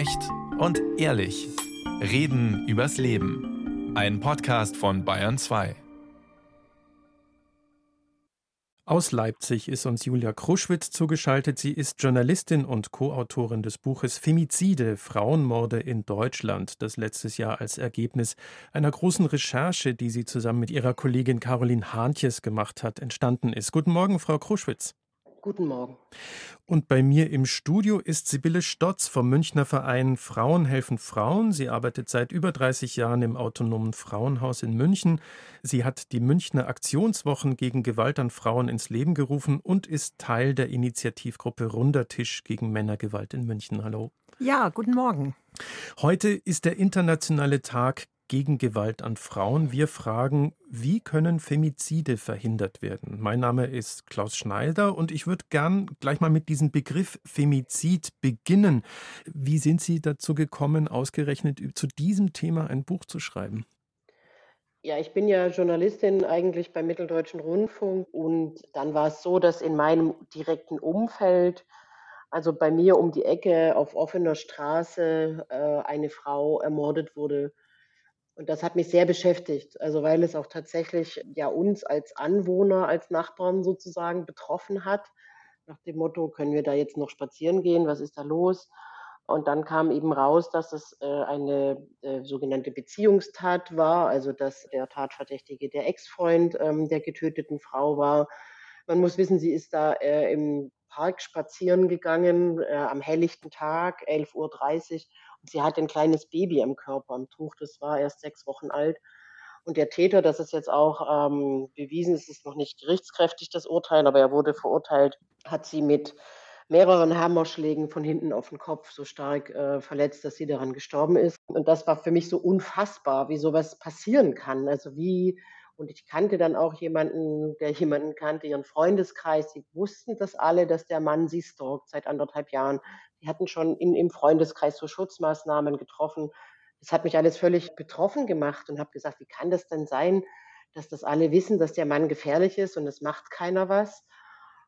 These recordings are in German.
Echt und ehrlich. Reden übers Leben. Ein Podcast von Bayern 2. Aus Leipzig ist uns Julia Kruschwitz zugeschaltet. Sie ist Journalistin und Co-Autorin des Buches Femizide, Frauenmorde in Deutschland, das letztes Jahr als Ergebnis einer großen Recherche, die sie zusammen mit ihrer Kollegin Caroline Hahntjes gemacht hat, entstanden ist. Guten Morgen, Frau Kruschwitz. Guten Morgen. Und bei mir im Studio ist Sibylle Stotz vom Münchner Verein Frauen helfen Frauen. Sie arbeitet seit über 30 Jahren im autonomen Frauenhaus in München. Sie hat die Münchner Aktionswochen gegen Gewalt an Frauen ins Leben gerufen und ist Teil der Initiativgruppe Runder Tisch gegen Männergewalt in München. Hallo. Ja, guten Morgen. Heute ist der internationale Tag gegen Gewalt an Frauen. Wir fragen, wie können Femizide verhindert werden? Mein Name ist Klaus Schneider und ich würde gern gleich mal mit diesem Begriff Femizid beginnen. Wie sind Sie dazu gekommen, ausgerechnet zu diesem Thema ein Buch zu schreiben? Ja, ich bin ja Journalistin eigentlich beim Mitteldeutschen Rundfunk und dann war es so, dass in meinem direkten Umfeld, also bei mir um die Ecke auf offener Straße, äh, eine Frau ermordet wurde und das hat mich sehr beschäftigt, also weil es auch tatsächlich ja uns als Anwohner, als Nachbarn sozusagen betroffen hat. Nach dem Motto, können wir da jetzt noch spazieren gehen? Was ist da los? Und dann kam eben raus, dass es äh, eine äh, sogenannte Beziehungstat war, also dass der Tatverdächtige der Ex-Freund ähm, der getöteten Frau war. Man muss wissen, sie ist da äh, im Park spazieren gegangen äh, am helllichten Tag, 11.30 Uhr Sie hatte ein kleines Baby im Körper, im Tuch, das war erst sechs Wochen alt. Und der Täter, das ist jetzt auch ähm, bewiesen, es ist noch nicht gerichtskräftig, das Urteil, aber er wurde verurteilt, hat sie mit mehreren Hammerschlägen von hinten auf den Kopf so stark äh, verletzt, dass sie daran gestorben ist. Und das war für mich so unfassbar, wie sowas passieren kann. Also wie und ich kannte dann auch jemanden, der jemanden kannte, ihren Freundeskreis. Sie wussten das alle, dass der Mann sie stalkt seit anderthalb Jahren. Die hatten schon in, im Freundeskreis so Schutzmaßnahmen getroffen. Das hat mich alles völlig betroffen gemacht und habe gesagt, wie kann das denn sein, dass das alle wissen, dass der Mann gefährlich ist und es macht keiner was.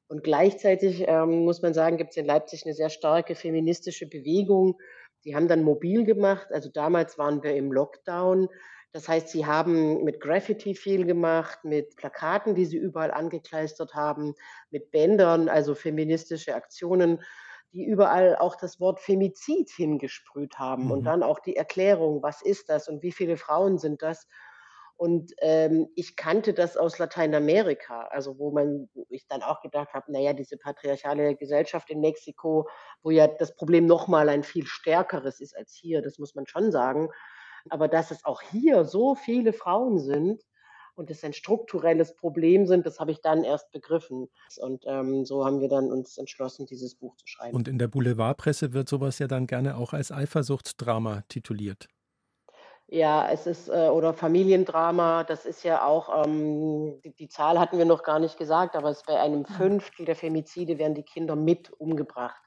Und gleichzeitig ähm, muss man sagen, gibt es in Leipzig eine sehr starke feministische Bewegung. Die haben dann mobil gemacht. Also damals waren wir im Lockdown. Das heißt, sie haben mit Graffiti viel gemacht, mit Plakaten, die sie überall angekleistert haben, mit Bändern, also feministische Aktionen, die überall auch das Wort Femizid hingesprüht haben mhm. und dann auch die Erklärung, was ist das und wie viele Frauen sind das. Und ähm, ich kannte das aus Lateinamerika, also wo man, wo ich dann auch gedacht habe, naja, diese patriarchale Gesellschaft in Mexiko, wo ja das Problem nochmal ein viel stärkeres ist als hier, das muss man schon sagen. Aber dass es auch hier so viele Frauen sind und es ein strukturelles Problem sind, das habe ich dann erst begriffen. Und ähm, so haben wir dann uns entschlossen, dieses Buch zu schreiben. Und in der Boulevardpresse wird sowas ja dann gerne auch als Eifersuchtsdrama tituliert. Ja, es ist, äh, oder Familiendrama, das ist ja auch, ähm, die, die, Zahl hatten wir noch gar nicht gesagt, aber es bei einem Fünftel der Femizide werden die Kinder mit umgebracht.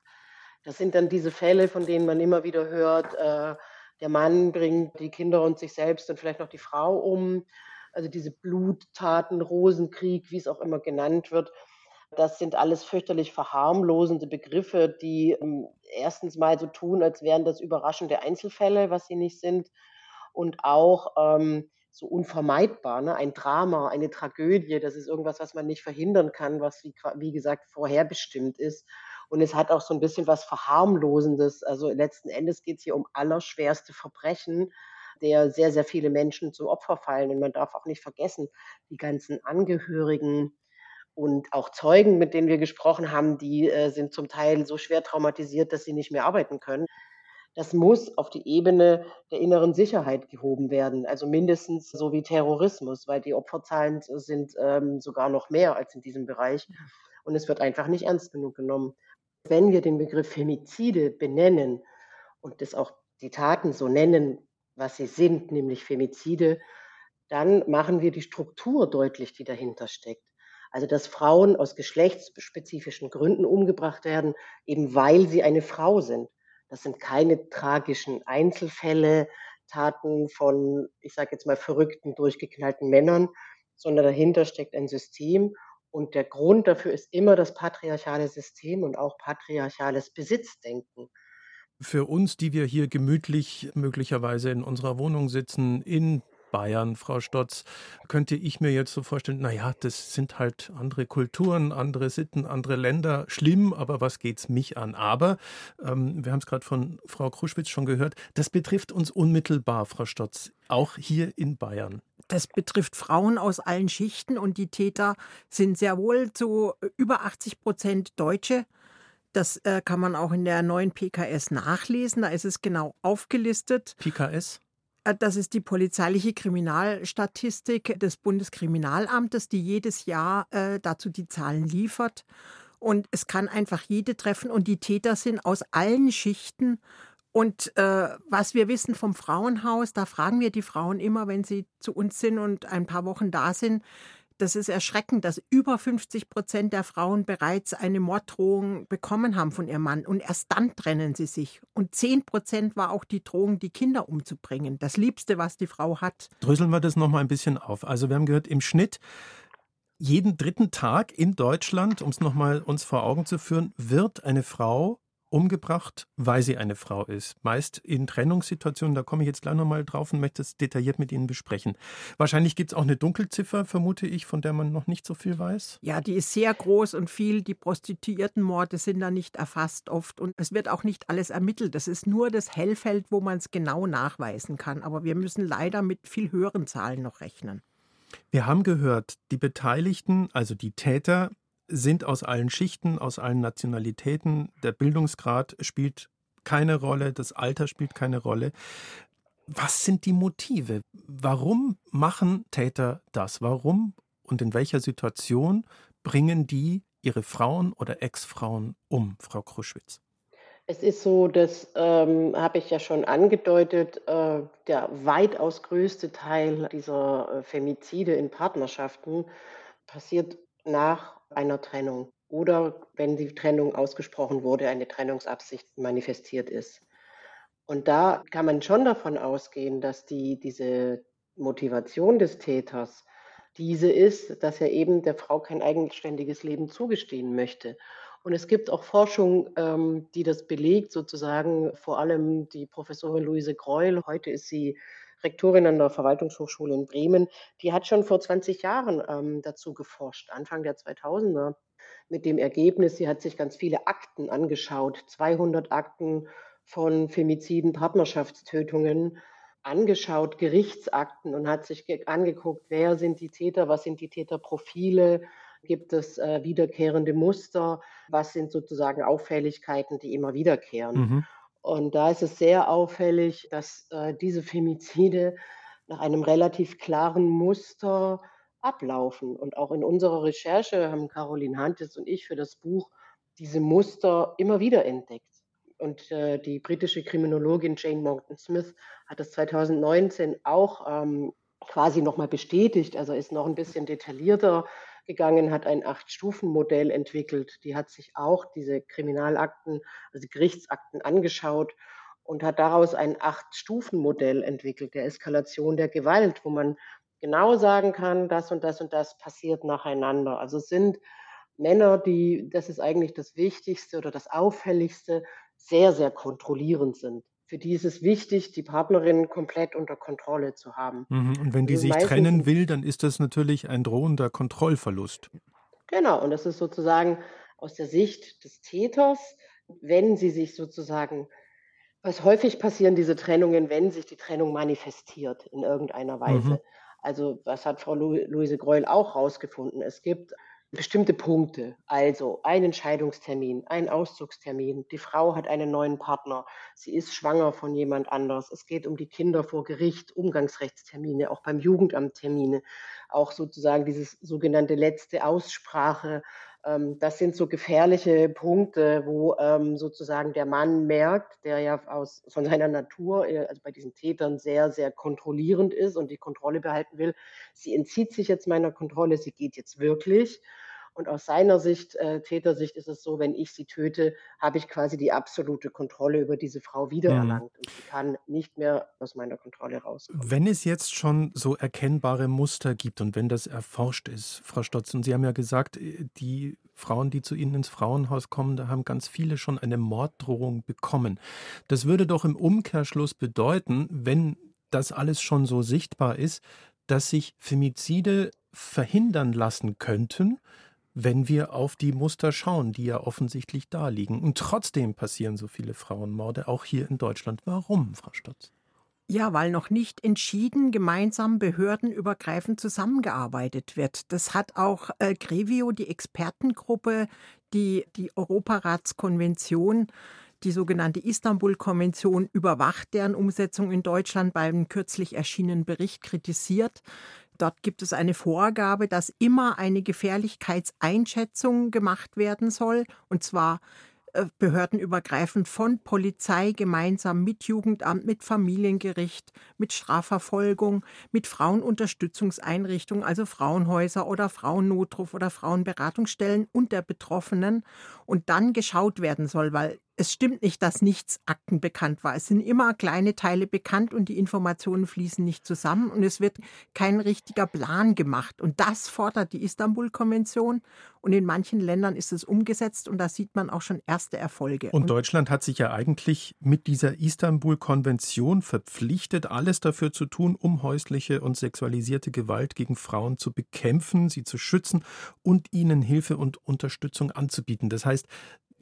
Das sind dann diese Fälle, von denen man immer wieder hört, äh, der Mann bringt die Kinder und sich selbst und vielleicht noch die Frau um. Also diese Bluttaten, Rosenkrieg, wie es auch immer genannt wird. Das sind alles fürchterlich verharmlosende Begriffe, die ähm, erstens mal so tun, als wären das überraschende Einzelfälle, was sie nicht sind. Und auch ähm, so unvermeidbar. Ne? Ein Drama, eine Tragödie, das ist irgendwas, was man nicht verhindern kann, was, wie, wie gesagt, vorherbestimmt ist. Und es hat auch so ein bisschen was Verharmlosendes. Also letzten Endes geht es hier um allerschwerste Verbrechen, der sehr, sehr viele Menschen zum Opfer fallen. Und man darf auch nicht vergessen, die ganzen Angehörigen und auch Zeugen, mit denen wir gesprochen haben, die äh, sind zum Teil so schwer traumatisiert, dass sie nicht mehr arbeiten können. Das muss auf die Ebene der inneren Sicherheit gehoben werden, also mindestens so wie Terrorismus, weil die Opferzahlen sind ähm, sogar noch mehr als in diesem Bereich. Und es wird einfach nicht ernst genug genommen. Wenn wir den Begriff Femizide benennen und das auch die Taten so nennen, was sie sind, nämlich Femizide, dann machen wir die Struktur deutlich, die dahinter steckt. Also dass Frauen aus geschlechtsspezifischen Gründen umgebracht werden, eben weil sie eine Frau sind. Das sind keine tragischen Einzelfälle, Taten von, ich sage jetzt mal, verrückten, durchgeknallten Männern, sondern dahinter steckt ein System und der Grund dafür ist immer das patriarchale System und auch patriarchales Besitzdenken. Für uns, die wir hier gemütlich möglicherweise in unserer Wohnung sitzen, in Bayern, Frau Stotz, könnte ich mir jetzt so vorstellen, naja, das sind halt andere Kulturen, andere Sitten, andere Länder. Schlimm, aber was geht's mich an? Aber, ähm, wir haben es gerade von Frau Kruschwitz schon gehört, das betrifft uns unmittelbar, Frau Stotz, auch hier in Bayern. Das betrifft Frauen aus allen Schichten und die Täter sind sehr wohl zu über 80 Prozent Deutsche. Das äh, kann man auch in der neuen PKS nachlesen. Da ist es genau aufgelistet. PKS? Äh, das ist die polizeiliche Kriminalstatistik des Bundeskriminalamtes, die jedes Jahr äh, dazu die Zahlen liefert. Und es kann einfach jede treffen. Und die Täter sind aus allen Schichten. Und äh, was wir wissen vom Frauenhaus, da fragen wir die Frauen immer, wenn sie zu uns sind und ein paar Wochen da sind, das ist erschreckend, dass über 50 Prozent der Frauen bereits eine Morddrohung bekommen haben von ihrem Mann und erst dann trennen sie sich. Und 10 Prozent war auch die Drohung, die Kinder umzubringen. Das Liebste, was die Frau hat. Dröseln wir das nochmal ein bisschen auf. Also wir haben gehört, im Schnitt jeden dritten Tag in Deutschland, um es nochmal uns vor Augen zu führen, wird eine Frau umgebracht, weil sie eine Frau ist. Meist in Trennungssituationen, da komme ich jetzt gleich nochmal drauf und möchte es detailliert mit Ihnen besprechen. Wahrscheinlich gibt es auch eine Dunkelziffer, vermute ich, von der man noch nicht so viel weiß. Ja, die ist sehr groß und viel. Die Prostituiertenmorde sind da nicht erfasst oft und es wird auch nicht alles ermittelt. Das ist nur das Hellfeld, wo man es genau nachweisen kann. Aber wir müssen leider mit viel höheren Zahlen noch rechnen. Wir haben gehört, die Beteiligten, also die Täter, sind aus allen Schichten, aus allen Nationalitäten. Der Bildungsgrad spielt keine Rolle, das Alter spielt keine Rolle. Was sind die Motive? Warum machen Täter das? Warum und in welcher Situation bringen die ihre Frauen oder Ex-Frauen um, Frau Kruschwitz? Es ist so, das ähm, habe ich ja schon angedeutet, äh, der weitaus größte Teil dieser äh, Femizide in Partnerschaften passiert nach einer Trennung oder wenn die Trennung ausgesprochen wurde, eine Trennungsabsicht manifestiert ist. Und da kann man schon davon ausgehen, dass die, diese Motivation des Täters diese ist, dass er eben der Frau kein eigenständiges Leben zugestehen möchte. Und es gibt auch Forschung, ähm, die das belegt, sozusagen vor allem die Professorin Luise Greul, heute ist sie Rektorin an der Verwaltungshochschule in Bremen, die hat schon vor 20 Jahren ähm, dazu geforscht, Anfang der 2000er, mit dem Ergebnis, sie hat sich ganz viele Akten angeschaut, 200 Akten von Femiziden, Partnerschaftstötungen angeschaut, Gerichtsakten und hat sich angeguckt, wer sind die Täter, was sind die Täterprofile, gibt es äh, wiederkehrende Muster, was sind sozusagen Auffälligkeiten, die immer wiederkehren. Mhm. Und da ist es sehr auffällig, dass äh, diese Femizide nach einem relativ klaren Muster ablaufen. Und auch in unserer Recherche haben Caroline Hantes und ich für das Buch diese Muster immer wieder entdeckt. Und äh, die britische Kriminologin Jane Morton Smith hat das 2019 auch ähm, quasi nochmal bestätigt, also ist noch ein bisschen detaillierter gegangen, hat ein Acht-Stufen-Modell entwickelt. Die hat sich auch diese Kriminalakten, also Gerichtsakten angeschaut und hat daraus ein Acht-Stufen-Modell entwickelt, der Eskalation der Gewalt, wo man genau sagen kann, das und das und das passiert nacheinander. Also sind Männer, die, das ist eigentlich das Wichtigste oder das Auffälligste, sehr, sehr kontrollierend sind für die ist es wichtig, die Partnerin komplett unter Kontrolle zu haben. Mhm. Und wenn die also sich trennen will, dann ist das natürlich ein drohender Kontrollverlust. Genau, und das ist sozusagen aus der Sicht des Täters, wenn sie sich sozusagen, was häufig passieren diese Trennungen, wenn sich die Trennung manifestiert in irgendeiner Weise. Mhm. Also, was hat Frau Luise Greul auch herausgefunden? Es gibt bestimmte Punkte, also ein Entscheidungstermin, ein Auszugstermin, die Frau hat einen neuen Partner, sie ist schwanger von jemand anders, es geht um die Kinder vor Gericht, Umgangsrechtstermine, auch beim Jugendamt Termine, auch sozusagen dieses sogenannte letzte Aussprache, ähm, das sind so gefährliche Punkte, wo ähm, sozusagen der Mann merkt, der ja aus, von seiner Natur, äh, also bei diesen Tätern sehr, sehr kontrollierend ist und die Kontrolle behalten will. Sie entzieht sich jetzt meiner Kontrolle, sie geht jetzt wirklich. Und aus seiner Sicht, äh, Tätersicht, ist es so, wenn ich sie töte, habe ich quasi die absolute Kontrolle über diese Frau wiedererlangt. Mhm. Und sie kann nicht mehr aus meiner Kontrolle rauskommen. Wenn es jetzt schon so erkennbare Muster gibt und wenn das erforscht ist, Frau Stotz, und Sie haben ja gesagt, äh, die Frauen, die zu Ihnen ins Frauenhaus kommen, da haben ganz viele schon eine Morddrohung bekommen. Das würde doch im Umkehrschluss bedeuten, wenn das alles schon so sichtbar ist, dass sich Femizide verhindern lassen könnten, wenn wir auf die Muster schauen, die ja offensichtlich da liegen. Und trotzdem passieren so viele Frauenmorde, auch hier in Deutschland. Warum, Frau Stotz? Ja, weil noch nicht entschieden gemeinsam behördenübergreifend zusammengearbeitet wird. Das hat auch äh, Grevio, die Expertengruppe, die die Europaratskonvention die sogenannte Istanbul-Konvention überwacht deren Umsetzung in Deutschland beim kürzlich erschienenen Bericht kritisiert. Dort gibt es eine Vorgabe, dass immer eine Gefährlichkeitseinschätzung gemacht werden soll, und zwar äh, behördenübergreifend von Polizei gemeinsam mit Jugendamt, mit Familiengericht, mit Strafverfolgung, mit Frauenunterstützungseinrichtungen, also Frauenhäuser oder Frauennotruf oder Frauenberatungsstellen und der Betroffenen und dann geschaut werden soll, weil es stimmt nicht, dass nichts Akten bekannt war. Es sind immer kleine Teile bekannt und die Informationen fließen nicht zusammen und es wird kein richtiger Plan gemacht. Und das fordert die Istanbul-Konvention und in manchen Ländern ist es umgesetzt und da sieht man auch schon erste Erfolge. Und, und Deutschland hat sich ja eigentlich mit dieser Istanbul-Konvention verpflichtet, alles dafür zu tun, um häusliche und sexualisierte Gewalt gegen Frauen zu bekämpfen, sie zu schützen und ihnen Hilfe und Unterstützung anzubieten. Das heißt,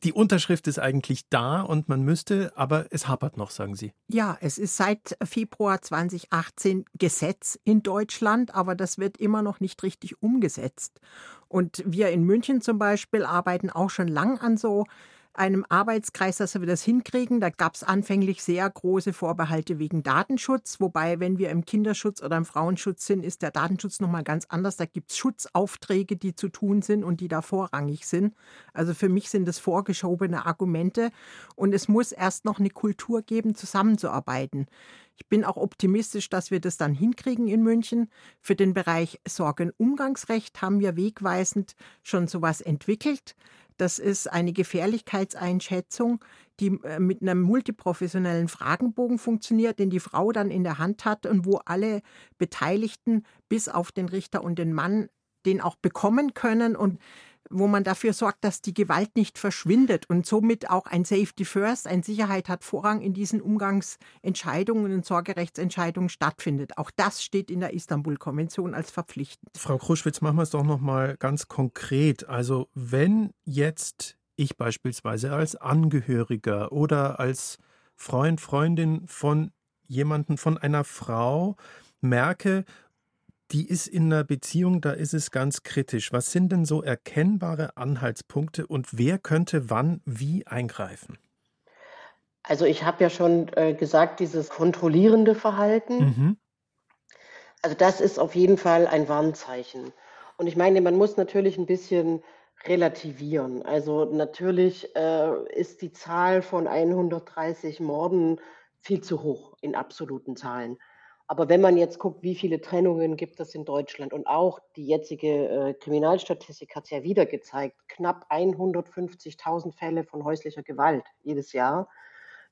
die Unterschrift ist eigentlich da und man müsste, aber es hapert noch, sagen Sie. Ja, es ist seit Februar 2018 Gesetz in Deutschland, aber das wird immer noch nicht richtig umgesetzt. Und wir in München zum Beispiel arbeiten auch schon lang an so einem Arbeitskreis, dass wir das hinkriegen. Da gab es anfänglich sehr große Vorbehalte wegen Datenschutz, wobei, wenn wir im Kinderschutz oder im Frauenschutz sind, ist der Datenschutz nochmal ganz anders. Da gibt es Schutzaufträge, die zu tun sind und die da vorrangig sind. Also für mich sind das vorgeschobene Argumente und es muss erst noch eine Kultur geben, zusammenzuarbeiten. Ich bin auch optimistisch, dass wir das dann hinkriegen in München. Für den Bereich Sorgenumgangsrecht haben wir wegweisend schon sowas entwickelt. Das ist eine Gefährlichkeitseinschätzung, die äh, mit einem multiprofessionellen Fragenbogen funktioniert, den die Frau dann in der Hand hat und wo alle Beteiligten bis auf den Richter und den Mann den auch bekommen können. Und wo man dafür sorgt, dass die Gewalt nicht verschwindet und somit auch ein Safety First, ein Sicherheit hat Vorrang in diesen Umgangsentscheidungen und Sorgerechtsentscheidungen stattfindet. Auch das steht in der Istanbul-Konvention als verpflichtend. Frau Kruschwitz, machen wir es doch noch mal ganz konkret. Also wenn jetzt ich beispielsweise als Angehöriger oder als Freund, Freundin von jemanden, von einer Frau merke, die ist in einer Beziehung, da ist es ganz kritisch. Was sind denn so erkennbare Anhaltspunkte und wer könnte wann wie eingreifen? Also ich habe ja schon äh, gesagt, dieses kontrollierende Verhalten. Mhm. Also das ist auf jeden Fall ein Warnzeichen. Und ich meine, man muss natürlich ein bisschen relativieren. Also natürlich äh, ist die Zahl von 130 Morden viel zu hoch in absoluten Zahlen. Aber wenn man jetzt guckt, wie viele Trennungen gibt es in Deutschland und auch die jetzige äh, Kriminalstatistik hat es ja wieder gezeigt, knapp 150.000 Fälle von häuslicher Gewalt jedes Jahr.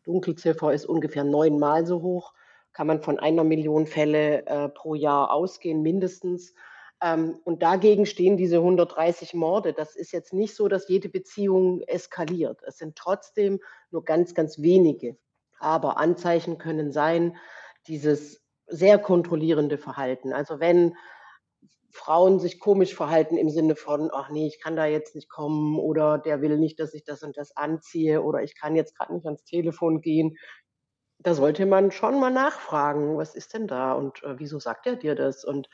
Dunkelziffer ist ungefähr neunmal so hoch. Kann man von einer Million Fälle äh, pro Jahr ausgehen, mindestens. Ähm, und dagegen stehen diese 130 Morde. Das ist jetzt nicht so, dass jede Beziehung eskaliert. Es sind trotzdem nur ganz, ganz wenige. Aber Anzeichen können sein, dieses sehr kontrollierende Verhalten. Also wenn Frauen sich komisch verhalten im Sinne von, ach nee, ich kann da jetzt nicht kommen oder der will nicht, dass ich das und das anziehe oder ich kann jetzt gerade nicht ans Telefon gehen, da sollte man schon mal nachfragen, was ist denn da und äh, wieso sagt er dir das? Und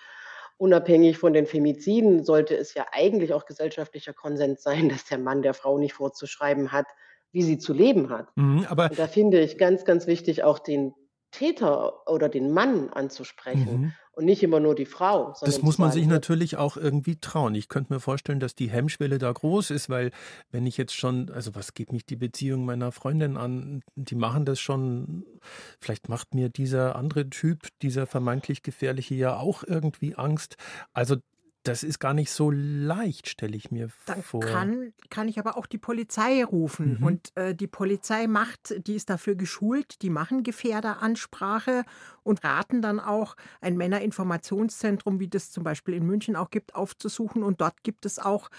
unabhängig von den Femiziden sollte es ja eigentlich auch gesellschaftlicher Konsens sein, dass der Mann der Frau nicht vorzuschreiben hat, wie sie zu leben hat. Mhm, aber und da finde ich ganz, ganz wichtig auch den Täter oder den Mann anzusprechen mhm. und nicht immer nur die Frau. Das muss man sich natürlich auch irgendwie trauen. Ich könnte mir vorstellen, dass die Hemmschwelle da groß ist, weil wenn ich jetzt schon, also was geht mich die Beziehung meiner Freundin an, die machen das schon, vielleicht macht mir dieser andere Typ, dieser vermeintlich gefährliche ja auch irgendwie Angst. Also das ist gar nicht so leicht, stelle ich mir Dann vor. kann, kann ich aber auch die Polizei rufen. Mhm. Und äh, die Polizei macht, die ist dafür geschult, die machen Gefährderansprache und raten dann auch, ein Männerinformationszentrum, wie das zum Beispiel in München auch gibt, aufzusuchen. Und dort gibt es auch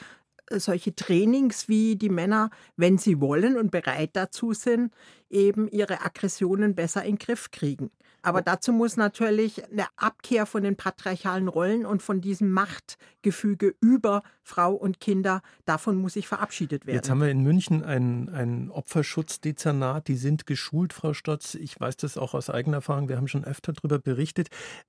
solche Trainings, wie die Männer, wenn sie wollen und bereit dazu sind, eben ihre Aggressionen besser in den Griff kriegen. Aber dazu muss natürlich eine Abkehr von den patriarchalen Rollen und von diesem Machtgefüge über Frau und Kinder, davon muss sich verabschiedet werden. Jetzt haben wir in München ein, ein Opferschutzdezernat, die sind geschult, Frau Stotz. Ich weiß das auch aus eigener Erfahrung, wir haben schon öfter darüber berichtet.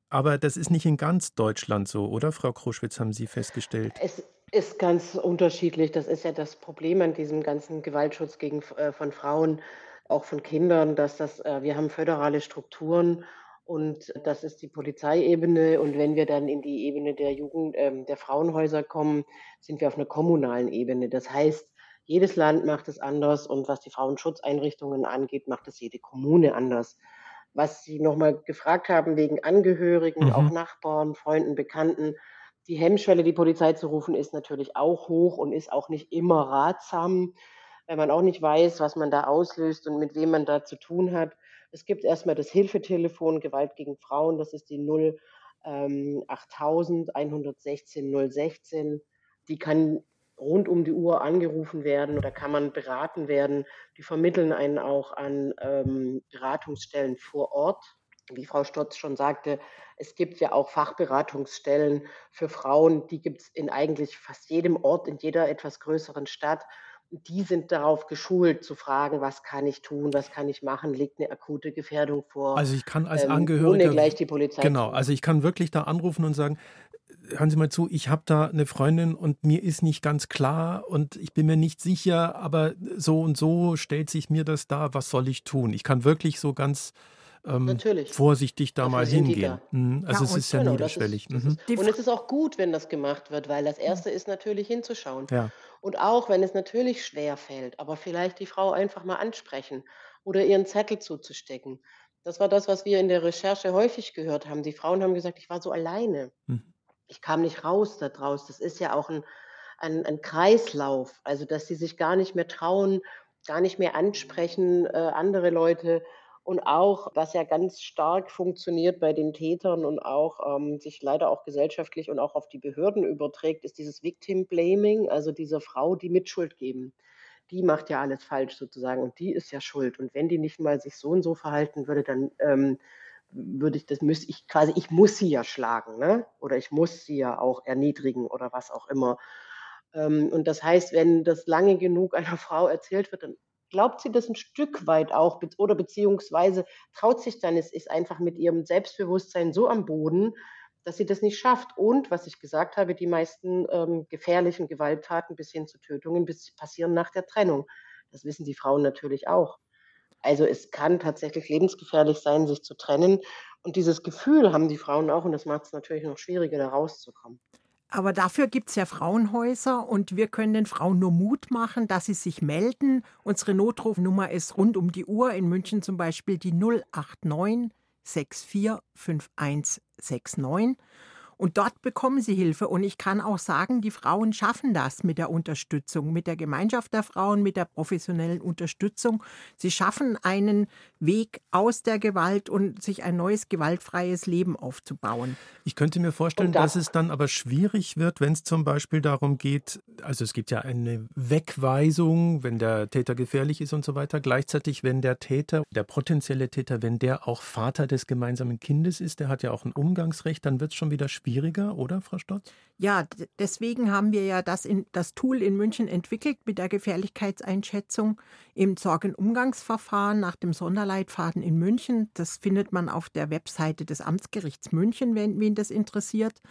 Aber das ist nicht in ganz Deutschland so, oder, Frau Kruschwitz, haben Sie festgestellt? Es ist ganz unterschiedlich. Das ist ja das Problem an diesem ganzen Gewaltschutz gegen, äh, von Frauen, auch von Kindern, dass das, äh, wir haben föderale Strukturen und das ist die Polizeiebene. Und wenn wir dann in die Ebene der Jugend, ähm, der Frauenhäuser kommen, sind wir auf einer kommunalen Ebene. Das heißt, jedes Land macht es anders und was die Frauenschutzeinrichtungen angeht, macht es jede Kommune anders. Was Sie nochmal gefragt haben wegen Angehörigen, Mhm. auch Nachbarn, Freunden, Bekannten, die Hemmschwelle, die Polizei zu rufen, ist natürlich auch hoch und ist auch nicht immer ratsam, weil man auch nicht weiß, was man da auslöst und mit wem man da zu tun hat. Es gibt erstmal das Hilfetelefon Gewalt gegen Frauen, das ist die 0 ähm, 8000 116 016. Die kann rund um die Uhr angerufen werden oder kann man beraten werden. Die vermitteln einen auch an ähm, Beratungsstellen vor Ort. Wie Frau Stotz schon sagte, es gibt ja auch Fachberatungsstellen für Frauen, die gibt es in eigentlich fast jedem Ort, in jeder etwas größeren Stadt. Die sind darauf geschult zu fragen, was kann ich tun, was kann ich machen, liegt eine akute Gefährdung vor, Also ich kann als ähm, Angehöriger ohne gleich die Polizei Genau, also ich kann wirklich da anrufen und sagen, hören Sie mal zu, ich habe da eine Freundin und mir ist nicht ganz klar und ich bin mir nicht sicher, aber so und so stellt sich mir das dar, was soll ich tun? Ich kann wirklich so ganz ähm, vorsichtig da Dafür mal hingehen. da. Mhm, Also Ja, es ist ja Genau, das niederschwellig. ist, das Mhm. und es ist auch gut, wenn das gemacht wird, weil das Erste ist natürlich hinzuschauen. Ja. Und auch wenn es natürlich schwer fällt, aber vielleicht die Frau einfach mal ansprechen oder ihren Zettel zuzustecken. Das war das, was wir in der Recherche häufig gehört haben. Die Frauen haben gesagt, ich war so alleine. Mhm. Ich kam nicht raus da draus. Das ist ja auch ein, ein, ein Kreislauf. Also, dass sie sich gar nicht mehr trauen, gar nicht mehr ansprechen, äh, andere Leute. Und auch, was ja ganz stark funktioniert bei den Tätern und auch ähm, sich leider auch gesellschaftlich und auch auf die Behörden überträgt, ist dieses Victim Blaming, also dieser Frau, die Mitschuld geben. Die macht ja alles falsch sozusagen und die ist ja schuld. Und wenn die nicht mal sich so und so verhalten würde, dann ähm, würde ich das müsste ich quasi, ich muss sie ja schlagen, ne? Oder ich muss sie ja auch erniedrigen oder was auch immer. Ähm, und das heißt, wenn das lange genug einer Frau erzählt wird, dann glaubt sie das ein Stück weit auch oder beziehungsweise traut sich dann, es ist einfach mit ihrem Selbstbewusstsein so am Boden, dass sie das nicht schafft. Und was ich gesagt habe, die meisten ähm, gefährlichen Gewalttaten bis hin zu Tötungen bis, passieren nach der Trennung. Das wissen die Frauen natürlich auch. Also es kann tatsächlich lebensgefährlich sein, sich zu trennen. Und dieses Gefühl haben die Frauen auch und das macht es natürlich noch schwieriger, da rauszukommen. Aber dafür gibt es ja Frauenhäuser und wir können den Frauen nur Mut machen, dass sie sich melden. Unsere Notrufnummer ist rund um die Uhr, in München zum Beispiel die 089 645169. Und dort bekommen sie Hilfe. Und ich kann auch sagen, die Frauen schaffen das mit der Unterstützung, mit der Gemeinschaft der Frauen, mit der professionellen Unterstützung. Sie schaffen einen Weg aus der Gewalt und sich ein neues gewaltfreies Leben aufzubauen. Ich könnte mir vorstellen, Und da- dass es dann aber schwierig wird, wenn es zum Beispiel darum geht, also es gibt ja eine Wegweisung, wenn der Täter gefährlich ist und so weiter. Gleichzeitig, wenn der Täter, der potenzielle Täter, wenn der auch Vater des gemeinsamen Kindes ist, der hat ja auch ein Umgangsrecht, dann wird es schon wieder schwieriger, oder, Frau Stotz? Ja, deswegen haben wir ja das, in, das Tool in München entwickelt mit der Gefährlichkeitseinschätzung im Sorgenumgangsverfahren nach dem Sonderleitfaden in München. Das findet man auf der Webseite des Amtsgerichts München, wenn wen das interessiert.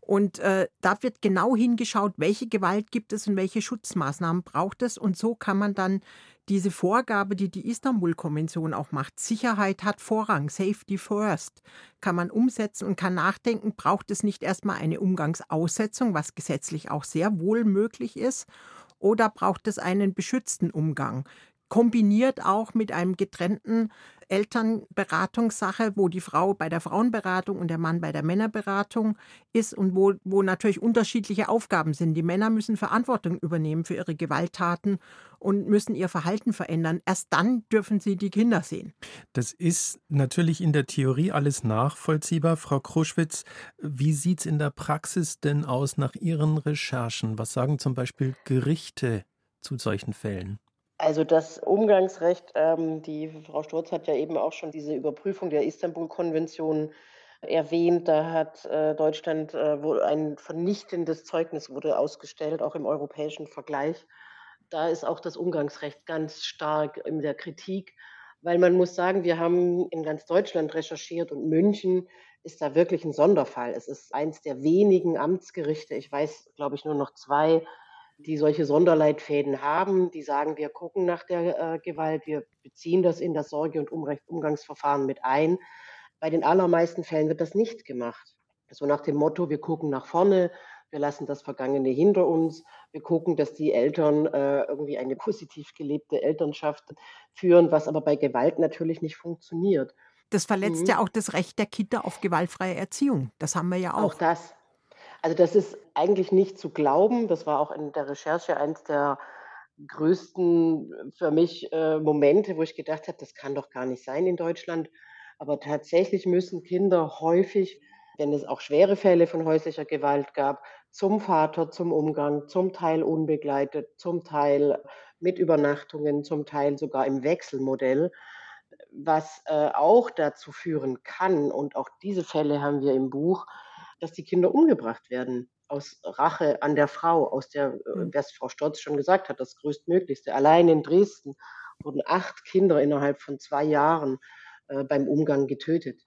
Und äh, da wird genau hingeschaut, welche Gewalt gibt es und welche Schutzmaßnahmen braucht es. Und so kann man dann diese Vorgabe, die die Istanbul-Konvention auch macht, Sicherheit hat Vorrang, Safety First, kann man umsetzen und kann nachdenken, braucht es nicht erstmal eine Umgangsaussetzung, was gesetzlich auch sehr wohl möglich ist, oder braucht es einen beschützten Umgang? kombiniert auch mit einem getrennten Elternberatungssache, wo die Frau bei der Frauenberatung und der Mann bei der Männerberatung ist und wo, wo natürlich unterschiedliche Aufgaben sind. Die Männer müssen Verantwortung übernehmen für ihre Gewalttaten und müssen ihr Verhalten verändern. Erst dann dürfen sie die Kinder sehen. Das ist natürlich in der Theorie alles nachvollziehbar. Frau Kruschwitz, wie sieht es in der Praxis denn aus nach Ihren Recherchen? Was sagen zum Beispiel Gerichte zu solchen Fällen? Also das Umgangsrecht, ähm, die Frau Sturz hat ja eben auch schon diese Überprüfung der Istanbul-Konvention erwähnt. Da hat äh, Deutschland äh, wo ein vernichtendes Zeugnis wurde ausgestellt, auch im europäischen Vergleich. Da ist auch das Umgangsrecht ganz stark in der Kritik, weil man muss sagen, wir haben in ganz Deutschland recherchiert und München ist da wirklich ein Sonderfall. Es ist eins der wenigen Amtsgerichte, ich weiß, glaube ich, nur noch zwei, die solche Sonderleitfäden haben, die sagen, wir gucken nach der äh, Gewalt, wir beziehen das in das Sorge- und Umgangsverfahren mit ein. Bei den allermeisten Fällen wird das nicht gemacht. So nach dem Motto, wir gucken nach vorne, wir lassen das Vergangene hinter uns, wir gucken, dass die Eltern äh, irgendwie eine positiv gelebte Elternschaft führen, was aber bei Gewalt natürlich nicht funktioniert. Das verletzt mhm. ja auch das Recht der Kinder auf gewaltfreie Erziehung. Das haben wir ja auch. Auch das, also das ist eigentlich nicht zu glauben. Das war auch in der Recherche eines der größten für mich äh, Momente, wo ich gedacht habe, das kann doch gar nicht sein in Deutschland. Aber tatsächlich müssen Kinder häufig, wenn es auch schwere Fälle von häuslicher Gewalt gab, zum Vater, zum Umgang, zum Teil unbegleitet, zum Teil mit Übernachtungen, zum Teil sogar im Wechselmodell, was äh, auch dazu führen kann, und auch diese Fälle haben wir im Buch, dass die Kinder umgebracht werden aus Rache an der Frau, aus der, mhm. was Frau Stotz schon gesagt hat, das größtmöglichste. Allein in Dresden wurden acht Kinder innerhalb von zwei Jahren äh, beim Umgang getötet.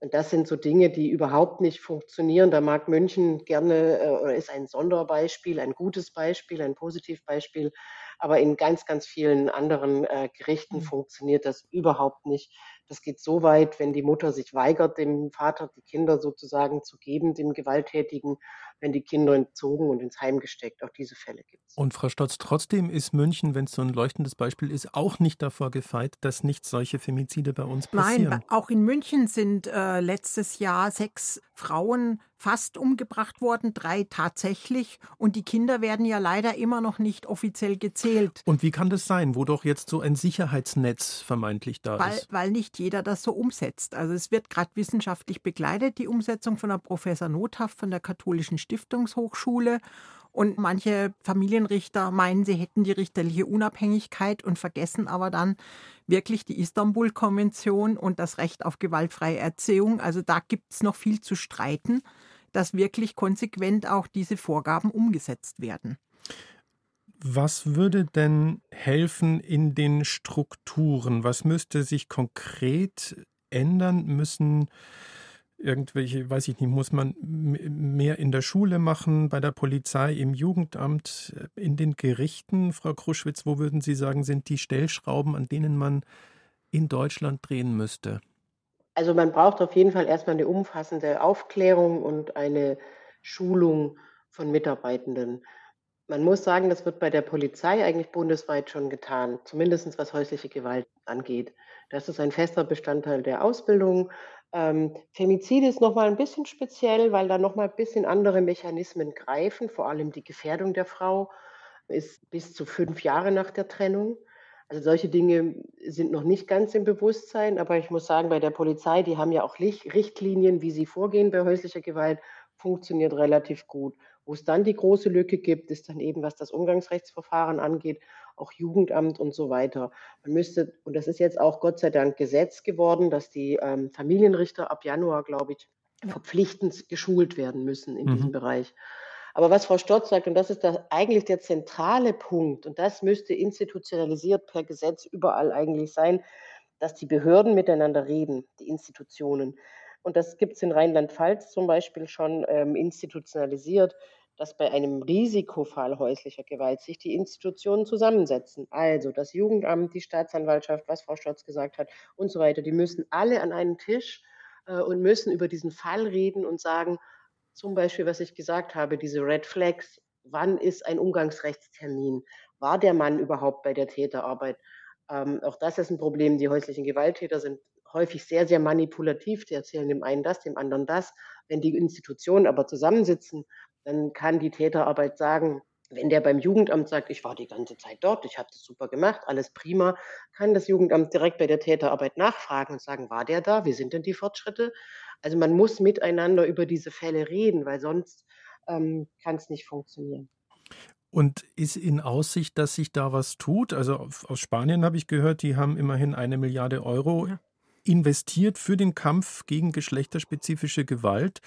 Und das sind so Dinge, die überhaupt nicht funktionieren. Da mag München gerne äh, oder ist ein Sonderbeispiel, ein gutes Beispiel, ein Positivbeispiel. Aber in ganz, ganz vielen anderen äh, Gerichten mhm. funktioniert das überhaupt nicht. Das geht so weit, wenn die Mutter sich weigert, dem Vater die Kinder sozusagen zu geben, dem Gewalttätigen, wenn die Kinder entzogen und ins Heim gesteckt. Auch diese Fälle gibt es. Und Frau Stotz, trotzdem ist München, wenn es so ein leuchtendes Beispiel ist, auch nicht davor gefeit, dass nicht solche Femizide bei uns passieren. Nein, auch in München sind äh, letztes Jahr sechs Frauen fast umgebracht worden, drei tatsächlich. Und die Kinder werden ja leider immer noch nicht offiziell gezählt. Und wie kann das sein, wo doch jetzt so ein Sicherheitsnetz vermeintlich da weil, ist? Weil nicht jeder das so umsetzt. Also es wird gerade wissenschaftlich begleitet, die Umsetzung von der Professor Nothaft von der Katholischen Stiftungshochschule. Und manche Familienrichter meinen, sie hätten die richterliche Unabhängigkeit und vergessen aber dann wirklich die Istanbul-Konvention und das Recht auf gewaltfreie Erziehung. Also da gibt es noch viel zu streiten, dass wirklich konsequent auch diese Vorgaben umgesetzt werden. Was würde denn helfen in den Strukturen? Was müsste sich konkret ändern? Müssen irgendwelche, weiß ich nicht, muss man mehr in der Schule machen, bei der Polizei, im Jugendamt, in den Gerichten? Frau Kruschwitz, wo würden Sie sagen, sind die Stellschrauben, an denen man in Deutschland drehen müsste? Also man braucht auf jeden Fall erstmal eine umfassende Aufklärung und eine Schulung von Mitarbeitenden. Man muss sagen, das wird bei der Polizei eigentlich bundesweit schon getan, zumindest was häusliche Gewalt angeht. Das ist ein fester Bestandteil der Ausbildung. Ähm, Femizid ist nochmal ein bisschen speziell, weil da nochmal ein bisschen andere Mechanismen greifen. Vor allem die Gefährdung der Frau ist bis zu fünf Jahre nach der Trennung. Also solche Dinge sind noch nicht ganz im Bewusstsein, aber ich muss sagen, bei der Polizei, die haben ja auch Richtlinien, wie sie vorgehen bei häuslicher Gewalt, funktioniert relativ gut. Wo es dann die große Lücke gibt, ist dann eben, was das Umgangsrechtsverfahren angeht, auch Jugendamt und so weiter. Man müsste, und das ist jetzt auch Gott sei Dank Gesetz geworden, dass die ähm, Familienrichter ab Januar, glaube ich, verpflichtend geschult werden müssen in mhm. diesem Bereich. Aber was Frau Stotz sagt, und das ist da eigentlich der zentrale Punkt, und das müsste institutionalisiert per Gesetz überall eigentlich sein, dass die Behörden miteinander reden, die Institutionen. Und das gibt es in Rheinland-Pfalz zum Beispiel schon ähm, institutionalisiert, dass bei einem Risikofall häuslicher Gewalt sich die Institutionen zusammensetzen. Also das Jugendamt, die Staatsanwaltschaft, was Frau Stotz gesagt hat und so weiter. Die müssen alle an einen Tisch äh, und müssen über diesen Fall reden und sagen, zum Beispiel, was ich gesagt habe, diese Red Flags, wann ist ein Umgangsrechtstermin? War der Mann überhaupt bei der Täterarbeit? Ähm, auch das ist ein Problem. Die häuslichen Gewalttäter sind häufig sehr, sehr manipulativ. Die erzählen dem einen das, dem anderen das. Wenn die Institutionen aber zusammensitzen, dann kann die Täterarbeit sagen, wenn der beim Jugendamt sagt, ich war die ganze Zeit dort, ich habe das super gemacht, alles prima, kann das Jugendamt direkt bei der Täterarbeit nachfragen und sagen, war der da? Wie sind denn die Fortschritte? Also man muss miteinander über diese Fälle reden, weil sonst ähm, kann es nicht funktionieren. Und ist in Aussicht, dass sich da was tut? Also aus Spanien habe ich gehört, die haben immerhin eine Milliarde Euro ja. investiert für den Kampf gegen geschlechterspezifische Gewalt.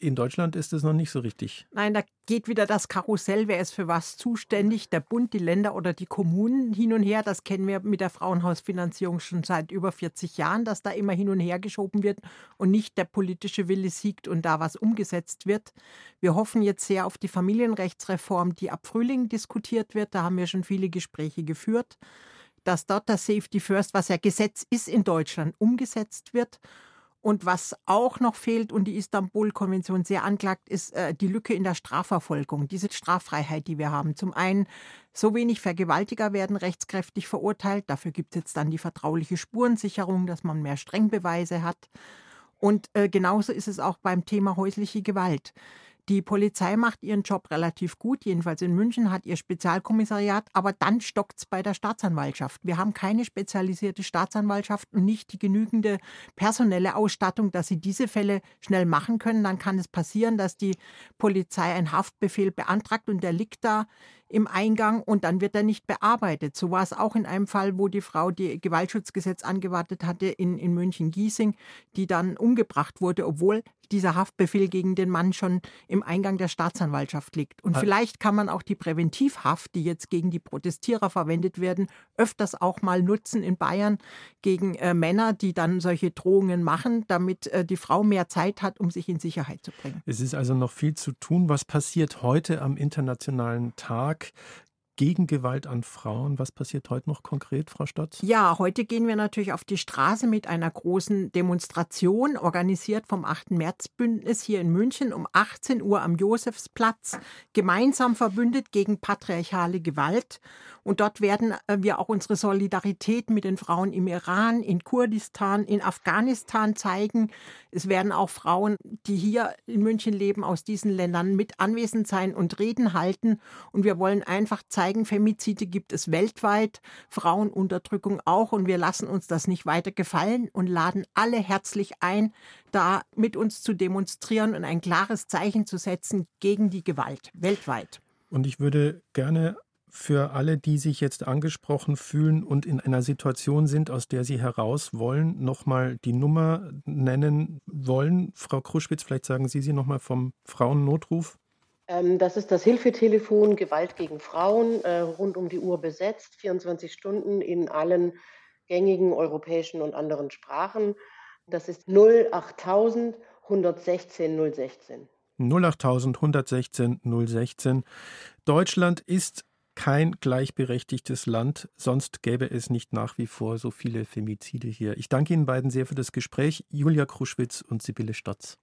In Deutschland ist es noch nicht so richtig. Nein, da geht wieder das Karussell. Wer ist für was zuständig? Der Bund, die Länder oder die Kommunen hin und her. Das kennen wir mit der Frauenhausfinanzierung schon seit über 40 Jahren, dass da immer hin und her geschoben wird und nicht der politische Wille siegt und da was umgesetzt wird. Wir hoffen jetzt sehr auf die Familienrechtsreform, die ab Frühling diskutiert wird. Da haben wir schon viele Gespräche geführt, dass dort das Safety First, was ja Gesetz ist in Deutschland, umgesetzt wird und was auch noch fehlt und die Istanbul-Konvention sehr anklagt, ist äh, die Lücke in der Strafverfolgung, diese Straffreiheit, die wir haben. Zum einen, so wenig Vergewaltiger werden rechtskräftig verurteilt. Dafür gibt es jetzt dann die vertrauliche Spurensicherung, dass man mehr Strengbeweise hat. Und äh, genauso ist es auch beim Thema häusliche Gewalt. Die Polizei macht ihren Job relativ gut, jedenfalls in München hat ihr Spezialkommissariat, aber dann stockt es bei der Staatsanwaltschaft. Wir haben keine spezialisierte Staatsanwaltschaft und nicht die genügende personelle Ausstattung, dass sie diese Fälle schnell machen können. Dann kann es passieren, dass die Polizei einen Haftbefehl beantragt und der liegt da im Eingang und dann wird er nicht bearbeitet. So war es auch in einem Fall, wo die Frau die Gewaltschutzgesetz angewartet hatte in, in München-Giesing, die dann umgebracht wurde, obwohl dieser Haftbefehl gegen den Mann schon im Eingang der Staatsanwaltschaft liegt. Und vielleicht kann man auch die Präventivhaft, die jetzt gegen die Protestierer verwendet werden, öfters auch mal nutzen in Bayern gegen äh, Männer, die dann solche Drohungen machen, damit äh, die Frau mehr Zeit hat, um sich in Sicherheit zu bringen. Es ist also noch viel zu tun. Was passiert heute am Internationalen Tag Tag gegen Gewalt an Frauen. Was passiert heute noch konkret, Frau Stotz? Ja, heute gehen wir natürlich auf die Straße mit einer großen Demonstration, organisiert vom 8. März-Bündnis hier in München um 18 Uhr am Josefsplatz, gemeinsam verbündet gegen patriarchale Gewalt. Und dort werden äh, wir auch unsere Solidarität mit den Frauen im Iran, in Kurdistan, in Afghanistan zeigen. Es werden auch Frauen, die hier in München leben, aus diesen Ländern mit anwesend sein und Reden halten. Und wir wollen einfach zeigen, Femizide gibt es weltweit, Frauenunterdrückung auch. Und wir lassen uns das nicht weiter gefallen und laden alle herzlich ein, da mit uns zu demonstrieren und ein klares Zeichen zu setzen gegen die Gewalt weltweit. Und ich würde gerne für alle, die sich jetzt angesprochen fühlen und in einer Situation sind, aus der sie heraus wollen, nochmal die Nummer nennen wollen. Frau Kruschwitz, vielleicht sagen Sie sie nochmal vom Frauennotruf. Ähm, das ist das Hilfetelefon Gewalt gegen Frauen, äh, rund um die Uhr besetzt, 24 Stunden in allen gängigen europäischen und anderen Sprachen. Das ist 08000 116 016. 08000 116 016. Deutschland ist kein gleichberechtigtes Land, sonst gäbe es nicht nach wie vor so viele Femizide hier. Ich danke Ihnen beiden sehr für das Gespräch, Julia Kruschwitz und Sibylle Stotz.